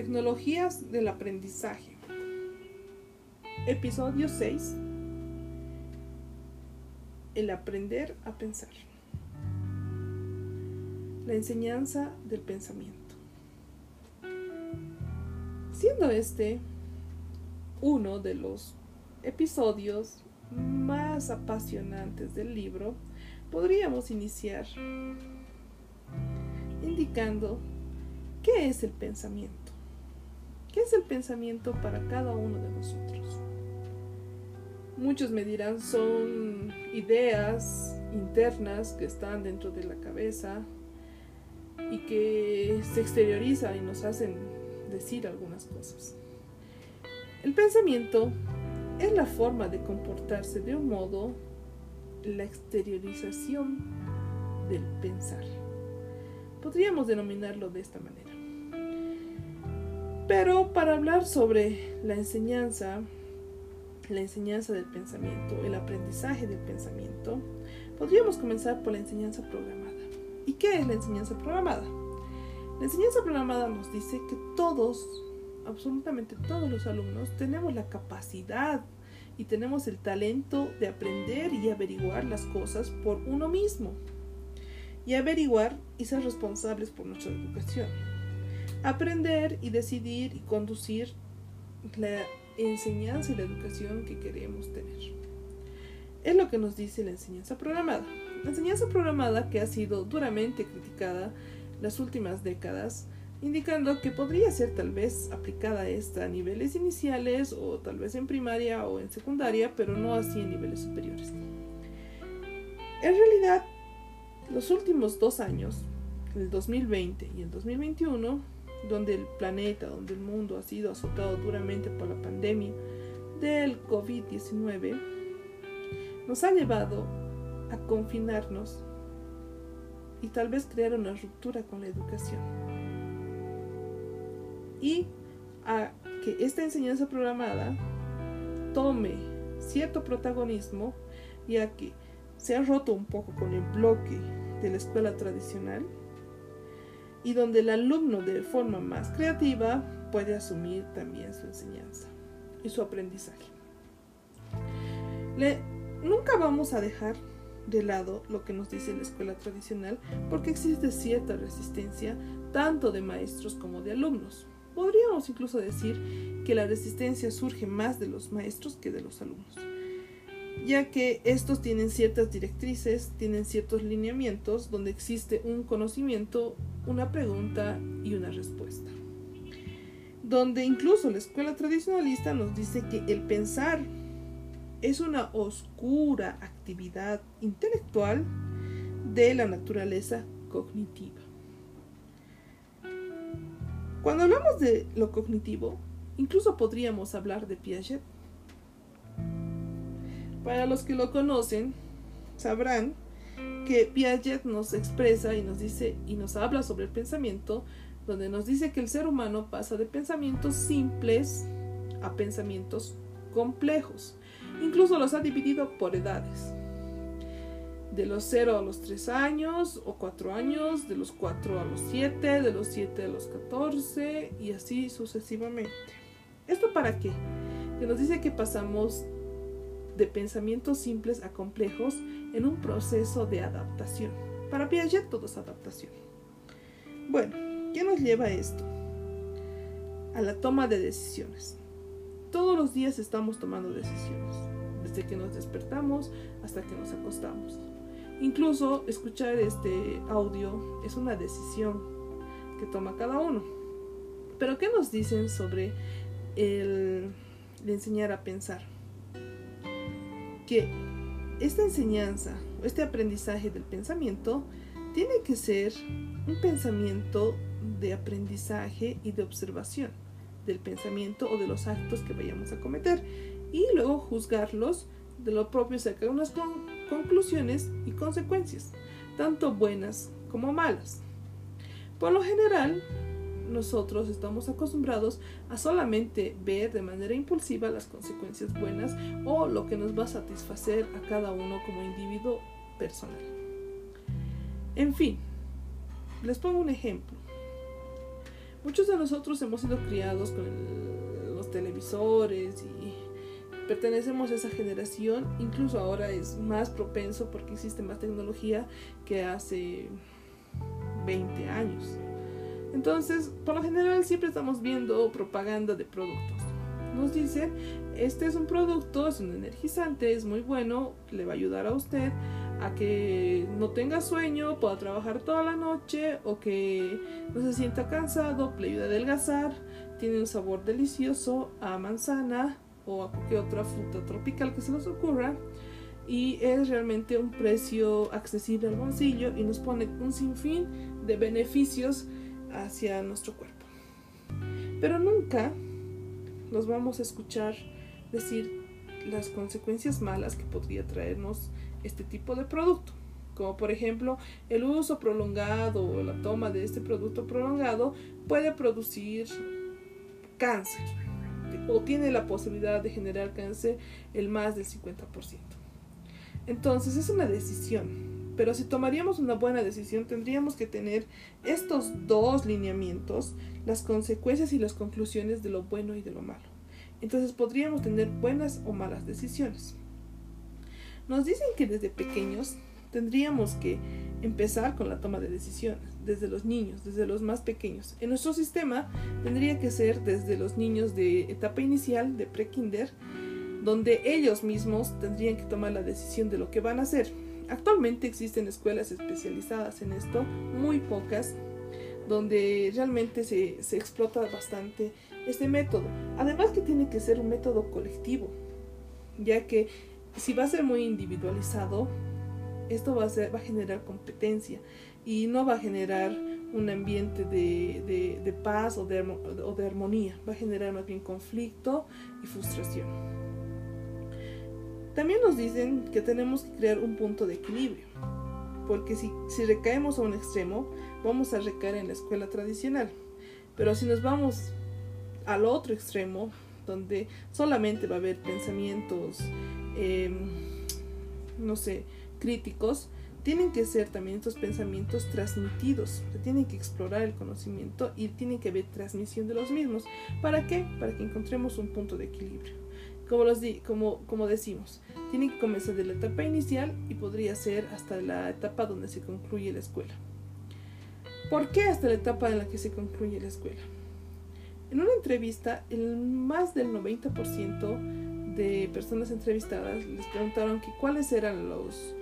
Tecnologías del aprendizaje. Episodio 6. El aprender a pensar. La enseñanza del pensamiento. Siendo este uno de los episodios más apasionantes del libro, podríamos iniciar indicando qué es el pensamiento. ¿Qué es el pensamiento para cada uno de nosotros? Muchos me dirán son ideas internas que están dentro de la cabeza y que se exteriorizan y nos hacen decir algunas cosas. El pensamiento es la forma de comportarse de un modo, la exteriorización del pensar. Podríamos denominarlo de esta manera. Pero para hablar sobre la enseñanza, la enseñanza del pensamiento, el aprendizaje del pensamiento, podríamos comenzar por la enseñanza programada. ¿Y qué es la enseñanza programada? La enseñanza programada nos dice que todos, absolutamente todos los alumnos, tenemos la capacidad y tenemos el talento de aprender y averiguar las cosas por uno mismo y averiguar y ser responsables por nuestra educación. Aprender y decidir y conducir la enseñanza y la educación que queremos tener. Es lo que nos dice la enseñanza programada. La enseñanza programada que ha sido duramente criticada las últimas décadas, indicando que podría ser tal vez aplicada esta a niveles iniciales o tal vez en primaria o en secundaria, pero no así en niveles superiores. En realidad, los últimos dos años, el 2020 y el 2021, donde el planeta, donde el mundo ha sido azotado duramente por la pandemia del COVID-19, nos ha llevado a confinarnos y tal vez crear una ruptura con la educación. Y a que esta enseñanza programada tome cierto protagonismo, ya que se ha roto un poco con el bloque de la escuela tradicional y donde el alumno de forma más creativa puede asumir también su enseñanza y su aprendizaje. Nunca vamos a dejar de lado lo que nos dice la escuela tradicional porque existe cierta resistencia tanto de maestros como de alumnos. Podríamos incluso decir que la resistencia surge más de los maestros que de los alumnos, ya que estos tienen ciertas directrices, tienen ciertos lineamientos donde existe un conocimiento, una pregunta y una respuesta. Donde incluso la escuela tradicionalista nos dice que el pensar es una oscura actividad intelectual de la naturaleza cognitiva. Cuando hablamos de lo cognitivo, incluso podríamos hablar de Piaget. Para los que lo conocen, sabrán que Piaget nos expresa y nos dice y nos habla sobre el pensamiento, donde nos dice que el ser humano pasa de pensamientos simples a pensamientos complejos. Incluso los ha dividido por edades. De los 0 a los 3 años o 4 años, de los 4 a los 7, de los 7 a los 14 y así sucesivamente. ¿Esto para qué? Que nos dice que pasamos de pensamientos simples a complejos en un proceso de adaptación. Para Piaget todo es adaptación. Bueno, ¿qué nos lleva a esto? A la toma de decisiones. Todos los días estamos tomando decisiones, desde que nos despertamos hasta que nos acostamos. Incluso escuchar este audio es una decisión que toma cada uno. Pero ¿qué nos dicen sobre el, enseñar a pensar? Que esta enseñanza, este aprendizaje del pensamiento, tiene que ser un pensamiento de aprendizaje y de observación del pensamiento o de los actos que vayamos a cometer y luego juzgarlos de lo propio, sacar unas conclusiones y consecuencias, tanto buenas como malas. Por lo general, nosotros estamos acostumbrados a solamente ver de manera impulsiva las consecuencias buenas o lo que nos va a satisfacer a cada uno como individuo personal. En fin, les pongo un ejemplo. Muchos de nosotros hemos sido criados con los televisores y pertenecemos a esa generación, incluso ahora es más propenso porque existe más tecnología que hace 20 años. Entonces, por lo general siempre estamos viendo propaganda de productos. Nos dicen, este es un producto, es un energizante, es muy bueno, le va a ayudar a usted a que no tenga sueño, pueda trabajar toda la noche o que no se sienta cansado, le ayuda a adelgazar, tiene un sabor delicioso a manzana o a cualquier otra fruta tropical que se nos ocurra y es realmente un precio accesible al bolsillo y nos pone un sinfín de beneficios hacia nuestro cuerpo. Pero nunca nos vamos a escuchar decir las consecuencias malas que podría traernos este tipo de producto, como por ejemplo el uso prolongado o la toma de este producto prolongado puede producir cáncer o tiene la posibilidad de generar cáncer el más del 50%. Entonces es una decisión, pero si tomaríamos una buena decisión tendríamos que tener estos dos lineamientos, las consecuencias y las conclusiones de lo bueno y de lo malo. Entonces podríamos tener buenas o malas decisiones. Nos dicen que desde pequeños tendríamos que empezar con la toma de decisiones, desde los niños, desde los más pequeños. En nuestro sistema tendría que ser desde los niños de etapa inicial, de pre-kinder, donde ellos mismos tendrían que tomar la decisión de lo que van a hacer. Actualmente existen escuelas especializadas en esto, muy pocas, donde realmente se, se explota bastante este método. Además que tiene que ser un método colectivo, ya que si va a ser muy individualizado, esto va a, generar competencia y no va a generar un ambiente de, paz o de, o de armonía, va a generar más bien conflicto y frustración. También nos dicen que tenemos que crear un punto de equilibrio, porque si, si recaemos a un extremo, vamos a recaer en la escuela tradicional, pero si nos vamos al otro extremo, donde solamente va a haber pensamientos Em, no sé, críticos, tienen que ser también estos pensamientos transmitidos, tienen que explorar el conocimiento y tiene que haber transmisión de los mismos. ¿Para qué? Para que encontremos un punto de equilibrio. Como, los como, como decimos, tiene que comenzar de la etapa inicial y podría ser hasta la etapa donde se concluye la escuela. ¿Por qué hasta la etapa en la que se concluye la escuela? En una entrevista, el más del 90% de personas entrevistadas les preguntaron que cuáles eran los,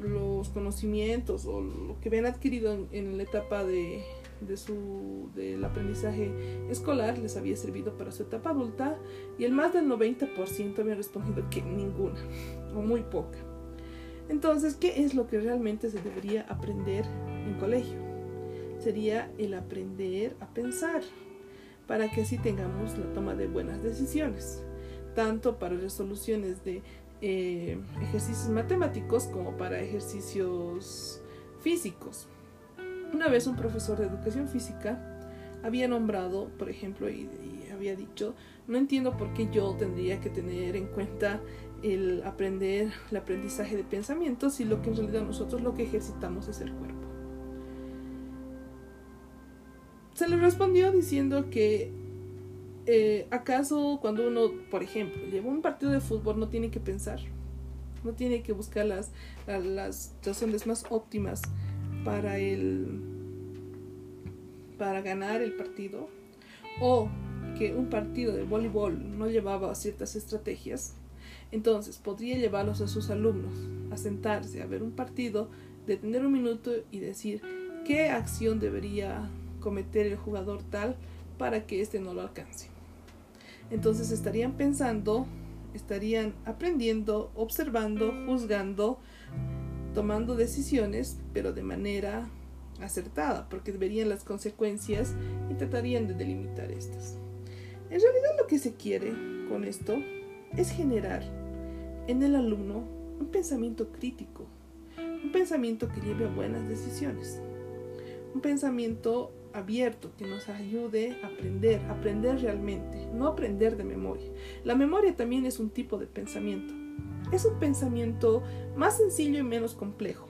los conocimientos o lo que habían adquirido en, la etapa de, de su del aprendizaje escolar les había servido para su etapa adulta y el más del 90% había respondido que ninguna o muy poca. Entonces, ¿qué es lo que realmente se debería aprender en colegio? Sería el aprender a pensar para que así tengamos la toma de buenas decisiones tanto para resoluciones de eh, ejercicios matemáticos como para ejercicios físicos. Una vez un profesor de educación física había nombrado, por ejemplo, y, había dicho, no entiendo por qué yo tendría que tener en cuenta el aprender, el aprendizaje de pensamientos si lo que en realidad nosotros lo que ejercitamos es el cuerpo. Se le respondió diciendo que eh, ¿acaso cuando uno, por ejemplo, lleva un partido de fútbol no tiene que pensar? No tiene que buscar las, las razones más óptimas para el para ganar el partido o que un partido de voleibol no llevaba ciertas estrategias, entonces podría llevarlos a sus alumnos a sentarse a ver un partido, detener un minuto y decir qué acción debería cometer el jugador tal para que éste no lo alcance. Entonces estarían pensando, estarían aprendiendo, observando, juzgando, tomando decisiones, pero de manera acertada, porque verían las consecuencias y tratarían de delimitar estas. En realidad lo que se quiere con esto es generar en el alumno un pensamiento crítico, un pensamiento que lleve a buenas decisiones, un pensamiento abierto que nos ayude a aprender, aprender realmente, no aprender de memoria. La memoria también es un tipo de pensamiento. Es un pensamiento más sencillo y menos complejo,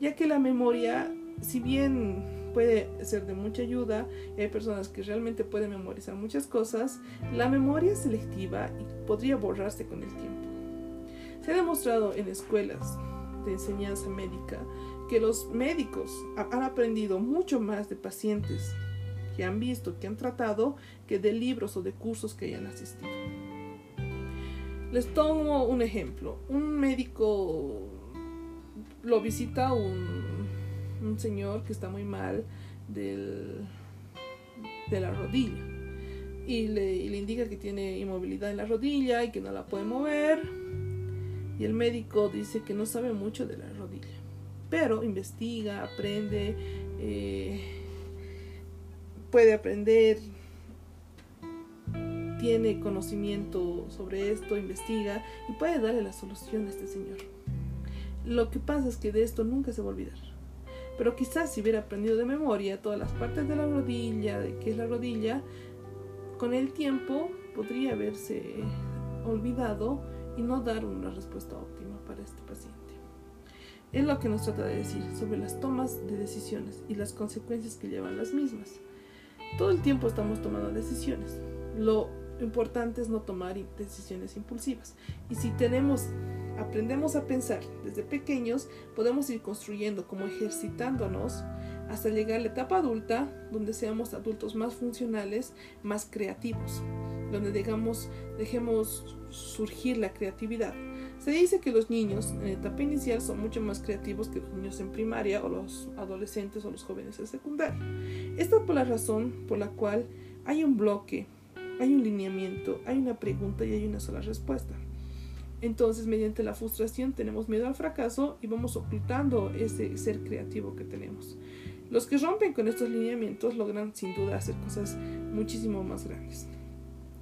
ya que la memoria, si bien puede ser de mucha ayuda. Hay personas que realmente pueden memorizar muchas cosas. La memoria es selectiva y podría borrarse con el tiempo. Se ha demostrado en escuelas de enseñanza médica que los médicos han aprendido mucho más de pacientes que han visto, que han tratado, que de libros o de cursos que hayan asistido. Les tomo un ejemplo. Un médico lo visita un, señor que está muy mal de la rodilla y le, y le indica que tiene inmovilidad en la rodilla y que no la puede mover. Y el médico dice que no sabe mucho de la rodilla pero investiga, aprende, eh, puede aprender, tiene conocimiento sobre esto, investiga y puede darle la solución a este señor. Lo que pasa es que de esto nunca se va a olvidar. Pero quizás si hubiera aprendido de memoria todas las partes de la rodilla, de qué es la rodilla, con el tiempo podría haberse olvidado y no dar una respuesta óptima para este paciente. Es lo que nos trata de decir sobre las tomas de decisiones y las consecuencias que llevan las mismas. Todo el tiempo estamos tomando decisiones. Lo importante es no tomar decisiones impulsivas. Y si tenemos, aprendemos a pensar desde pequeños, podemos ir construyendo como ejercitándonos hasta llegar a la etapa adulta, donde seamos adultos más funcionales, más creativos, donde digamos, dejemos surgir la creatividad. Se dice que los niños en etapa inicial son mucho más creativos que los niños en primaria o los adolescentes o los jóvenes en secundaria. Esta es por la razón por la cual hay un bloque, hay un lineamiento, hay una pregunta y hay una sola respuesta. Entonces, mediante la frustración tenemos miedo al fracaso y vamos ocultando ese ser creativo que tenemos. Los que rompen con estos lineamientos logran sin duda hacer cosas muchísimo más grandes.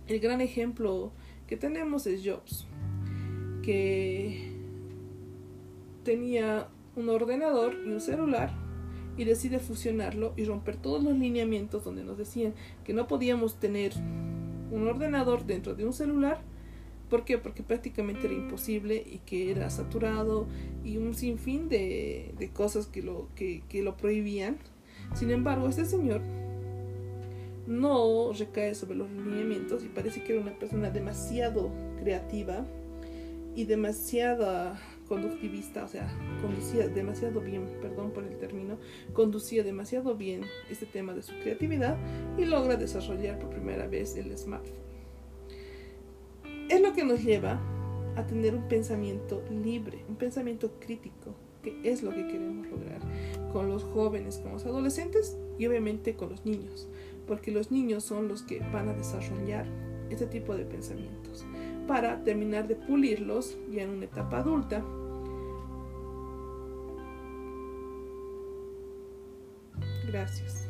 El gran ejemplo que tenemos es Jobs que tenía un ordenador y un celular y decide fusionarlo y romper todos los lineamientos donde nos decían que no podíamos tener un ordenador dentro de un celular. ¿Por qué? Porque prácticamente era imposible y que era saturado y un sinfín de, de cosas que lo, que, que lo prohibían. Sin embargo, este señor no recae sobre los lineamientos y parece que era una persona demasiado creativa y demasiada conductivista, o sea, conducía demasiado bien, perdón por el término, conducía demasiado bien este tema de su creatividad y logra desarrollar por primera vez el smartphone. Es lo que nos lleva a tener un pensamiento libre, un pensamiento crítico, que es lo que queremos lograr con los jóvenes, con los adolescentes y obviamente con los niños, porque los niños son los que van a desarrollar este tipo de pensamientos para terminar de pulirlos ya en una etapa adulta. Gracias.